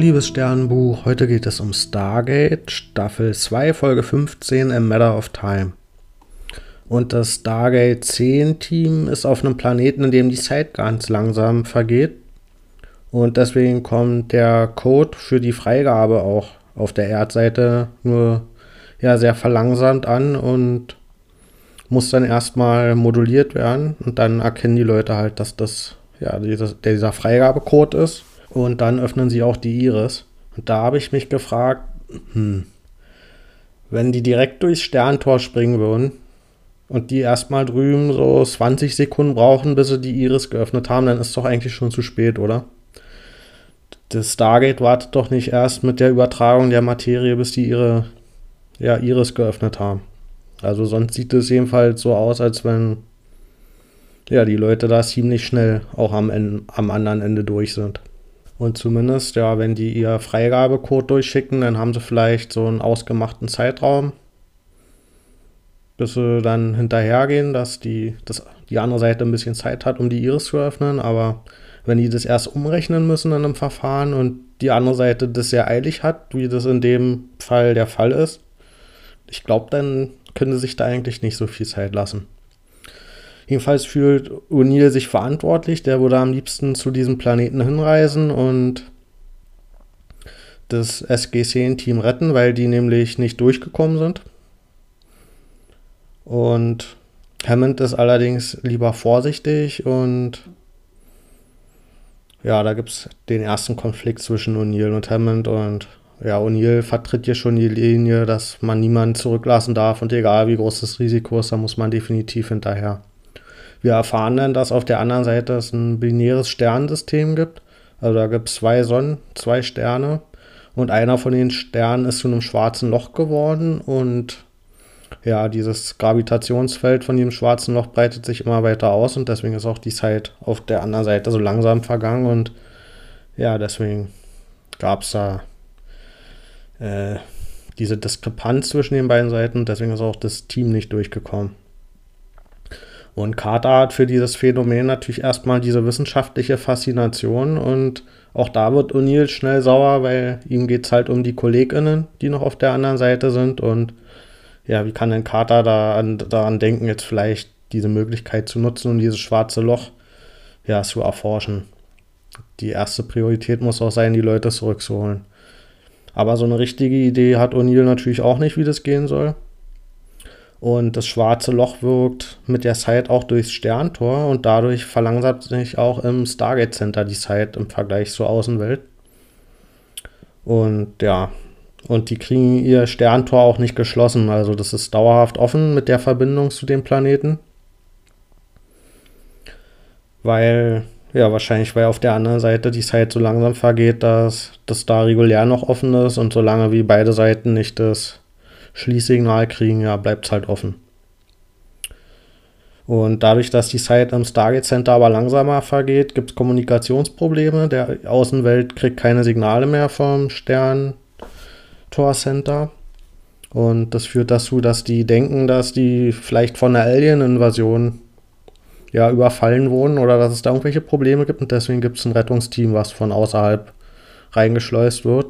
liebes Sternbuch. Heute geht es um Stargate, Staffel 2, Folge 15, A Matter of Time. Und das Stargate 10-Team ist auf einem Planeten, in dem die Zeit ganz langsam vergeht. Und deswegen kommt der Code für die Freigabe auch auf der Erdseite nur ja, sehr verlangsamt an und muss dann erstmal moduliert werden. Und dann erkennen die Leute halt, dass das ja dieser, dieser Freigabecode ist. Und dann öffnen sie auch die Iris. Und da habe ich mich gefragt, hm, wenn die direkt durchs Sterntor springen würden, und die erstmal drüben so 20 Sekunden brauchen, bis sie die Iris geöffnet haben, dann ist doch eigentlich schon zu spät, oder? Das Stargate wartet doch nicht erst mit der Übertragung der Materie, bis die ihre ja, Iris geöffnet haben. Also sonst sieht es jedenfalls so aus, als wenn ja, die Leute da ziemlich schnell auch am, am anderen Ende durch sind. Und zumindest, ja, wenn die ihr Freigabecode durchschicken, dann haben sie vielleicht so einen ausgemachten Zeitraum, bis sie dann hinterhergehen, dass die, dass die andere Seite ein bisschen Zeit hat, um die Iris zu öffnen. Aber wenn die das erst umrechnen müssen in einem Verfahren und die andere Seite das sehr eilig hat, wie das in dem Fall der Fall ist, ich glaube, dann könnte sich da eigentlich nicht so viel Zeit lassen. Jedenfalls fühlt O'Neill sich verantwortlich. Der würde am liebsten zu diesem Planeten hinreisen und das SG-10-Team retten, weil die nämlich nicht durchgekommen sind. Und Hammond ist allerdings lieber vorsichtig und ja, da gibt es den ersten Konflikt zwischen O'Neill und Hammond und ja, O'Neill vertritt hier schon die Linie, dass man niemanden zurücklassen darf und egal wie groß das Risiko ist, da muss man definitiv hinterher. Wir erfahren dann, dass auf der anderen Seite es ein binäres Sternensystem gibt. Also da gibt es zwei Sonnen, zwei Sterne. Und einer von den Sternen ist zu einem schwarzen Loch geworden. Und ja, dieses Gravitationsfeld von diesem schwarzen Loch breitet sich immer weiter aus. Und deswegen ist auch die Zeit auf der anderen Seite so langsam vergangen. Und ja, deswegen gab es da äh, diese Diskrepanz zwischen den beiden Seiten, deswegen ist auch das Team nicht durchgekommen. Und Carter hat für dieses Phänomen natürlich erstmal diese wissenschaftliche Faszination und auch da wird O'Neill schnell sauer, weil ihm geht es halt um die KollegInnen, die noch auf der anderen Seite sind und ja, wie kann denn Carter da an, daran denken, jetzt vielleicht diese Möglichkeit zu nutzen und dieses schwarze Loch ja, zu erforschen. Die erste Priorität muss auch sein, die Leute zurückzuholen. Aber so eine richtige Idee hat O'Neill natürlich auch nicht, wie das gehen soll. Und das schwarze Loch wirkt mit der Zeit auch durchs Sterntor und dadurch verlangsamt sich auch im Stargate Center die Zeit im Vergleich zur Außenwelt. Und ja, und die kriegen ihr Sterntor auch nicht geschlossen. Also das ist dauerhaft offen mit der Verbindung zu dem Planeten. Weil, ja, wahrscheinlich, weil auf der anderen Seite die Zeit so langsam vergeht, dass das da regulär noch offen ist und solange wie beide Seiten nicht das Schließsignal kriegen, ja, bleibt es halt offen. Und dadurch, dass die Zeit im Stargate Center aber langsamer vergeht, gibt es Kommunikationsprobleme. Der Außenwelt kriegt keine Signale mehr vom Stern Tor Center. Und das führt dazu, dass die denken, dass die vielleicht von einer Alien-Invasion ja, überfallen wurden oder dass es da irgendwelche Probleme gibt. Und deswegen gibt es ein Rettungsteam, was von außerhalb reingeschleust wird.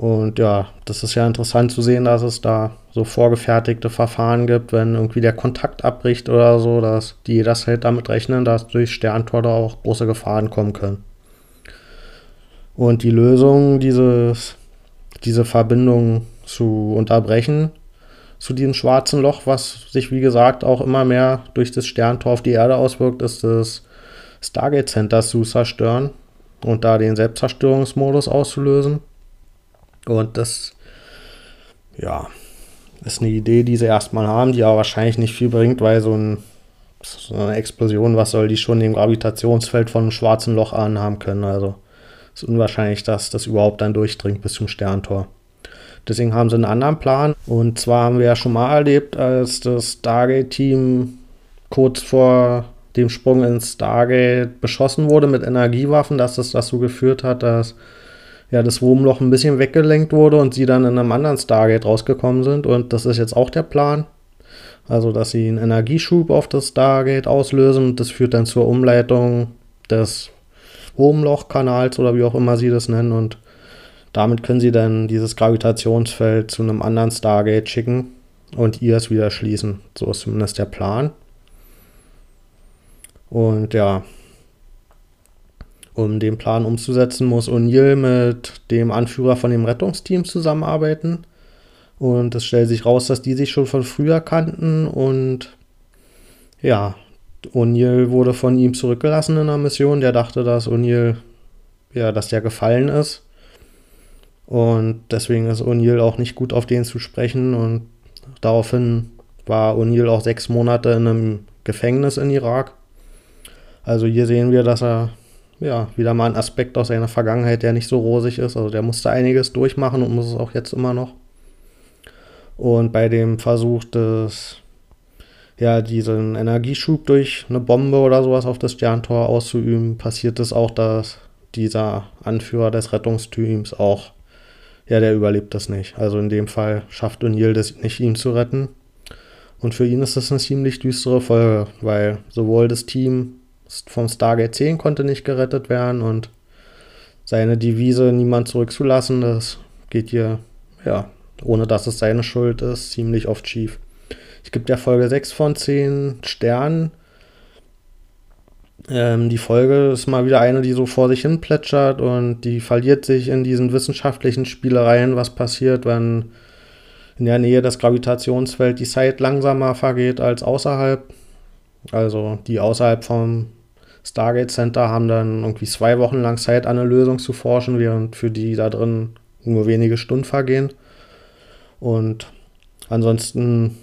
Und ja, das ist ja interessant zu sehen, dass es da so vorgefertigte Verfahren gibt, wenn irgendwie der Kontakt abbricht oder so, dass die jederzeit damit rechnen, dass durch Sterntor da auch große Gefahren kommen können. Und die Lösung dieses diese Verbindung zu unterbrechen zu diesem schwarzen Loch, was sich wie gesagt auch immer mehr durch das Sterntor auf die Erde auswirkt, ist das Stargate Center zu zerstören und da den Selbstzerstörungsmodus auszulösen. Und das, ja, ist eine Idee, die sie erstmal haben, die aber wahrscheinlich nicht viel bringt, weil so, ein, so eine Explosion, was soll die schon im Gravitationsfeld von einem schwarzen Loch anhaben können? Also ist unwahrscheinlich, dass das überhaupt dann durchdringt bis zum Sterntor. Deswegen haben sie einen anderen Plan. Und zwar haben wir ja schon mal erlebt, als das Stargate-Team kurz vor dem Sprung ins Stargate beschossen wurde mit Energiewaffen, dass das dazu geführt hat, dass ja, das Wurmloch ein bisschen weggelenkt wurde und sie dann in einem anderen Stargate rausgekommen sind. Und das ist jetzt auch der Plan. Also, dass sie einen Energieschub auf das Stargate auslösen das führt dann zur Umleitung des Wurmlochkanals oder wie auch immer sie das nennen. Und damit können sie dann dieses Gravitationsfeld zu einem anderen Stargate schicken und ihr es wieder schließen. So ist zumindest der Plan. Und ja, um den Plan umzusetzen, muss O'Neill mit dem Anführer von dem Rettungsteam zusammenarbeiten. Und es stellt sich raus, dass die sich schon von früher kannten. Und ja, O'Neill wurde von ihm zurückgelassen in der Mission. Der dachte, dass O'Neill, ja, dass der gefallen ist. Und deswegen ist O'Neill auch nicht gut auf den zu sprechen. Und daraufhin war O'Neill auch sechs Monate in einem Gefängnis in Irak. Also hier sehen wir, dass er ja wieder mal ein Aspekt aus seiner Vergangenheit, der nicht so rosig ist. Also der musste einiges durchmachen und muss es auch jetzt immer noch. Und bei dem Versuch des, ja, diesen Energieschub durch eine Bombe oder sowas auf das Sterntor auszuüben, passiert es auch, dass dieser Anführer des Rettungsteams auch, ja, der überlebt das nicht. Also in dem Fall schafft O'Neill das nicht, ihn zu retten. Und für ihn ist das eine ziemlich düstere Folge, weil sowohl das Team vom Stargate 10 konnte nicht gerettet werden und seine Devise, niemand zurückzulassen, das geht hier, ja, ohne dass es seine Schuld ist, ziemlich oft schief. Ich gebe der Folge 6 von 10 Sternen. Ähm, die Folge ist mal wieder eine, die so vor sich hin plätschert und die verliert sich in diesen wissenschaftlichen Spielereien, was passiert, wenn in der Nähe des Gravitationsfelds die Zeit langsamer vergeht als außerhalb. Also die außerhalb vom Stargate Center haben dann irgendwie zwei Wochen lang Zeit, eine Lösung zu forschen, während für die da drin nur wenige Stunden vergehen. Und ansonsten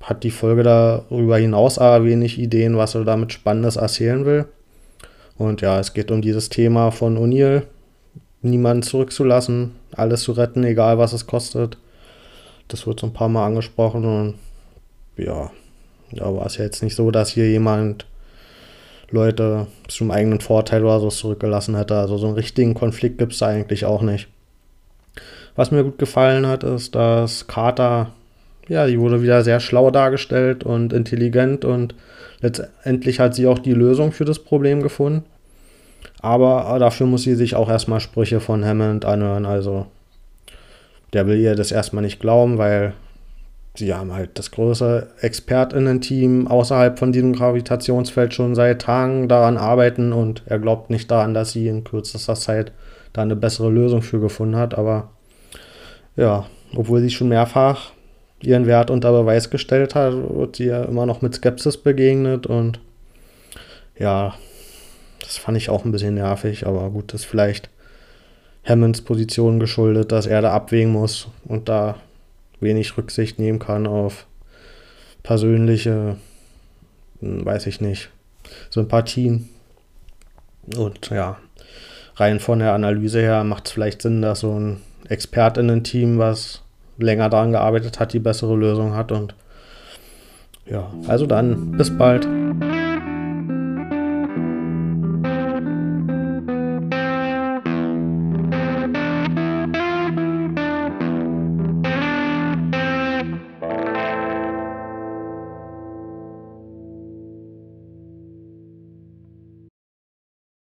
hat die Folge darüber hinaus aber wenig Ideen, was er damit Spannendes erzählen will. Und ja, es geht um dieses Thema von O'Neill, niemanden zurückzulassen, alles zu retten, egal was es kostet. Das wird so ein paar Mal angesprochen und ja, da war es ja jetzt nicht so, dass hier jemand Leute zum eigenen Vorteil oder so zurückgelassen hätte. Also so einen richtigen Konflikt gibt es eigentlich auch nicht. Was mir gut gefallen hat, ist, dass Carter, ja, die wurde wieder sehr schlau dargestellt und intelligent und letztendlich hat sie auch die Lösung für das Problem gefunden. Aber dafür muss sie sich auch erstmal Sprüche von Hammond anhören. Also der will ihr das erstmal nicht glauben, weil sie haben halt das große ExpertInnen-Team außerhalb von diesem Gravitationsfeld schon seit Tagen daran arbeiten und er glaubt nicht daran, dass sie in kürzester Zeit da eine bessere Lösung für gefunden hat. Aber ja, obwohl sie schon mehrfach ihren Wert unter Beweis gestellt hat, wird sie ja immer noch mit Skepsis begegnet und ja, das fand ich auch ein bisschen nervig, aber gut, das ist vielleicht Hammonds Position geschuldet, dass er da abwägen muss und da wenig Rücksicht nehmen kann auf persönliche, hm, weiß ich nicht, Sympathien. Und ja, rein von der Analyse her macht es vielleicht Sinn, dass so ein ExpertInnen-Team, was länger daran gearbeitet hat, die bessere Lösung hat. Und ja, also dann, bis bald.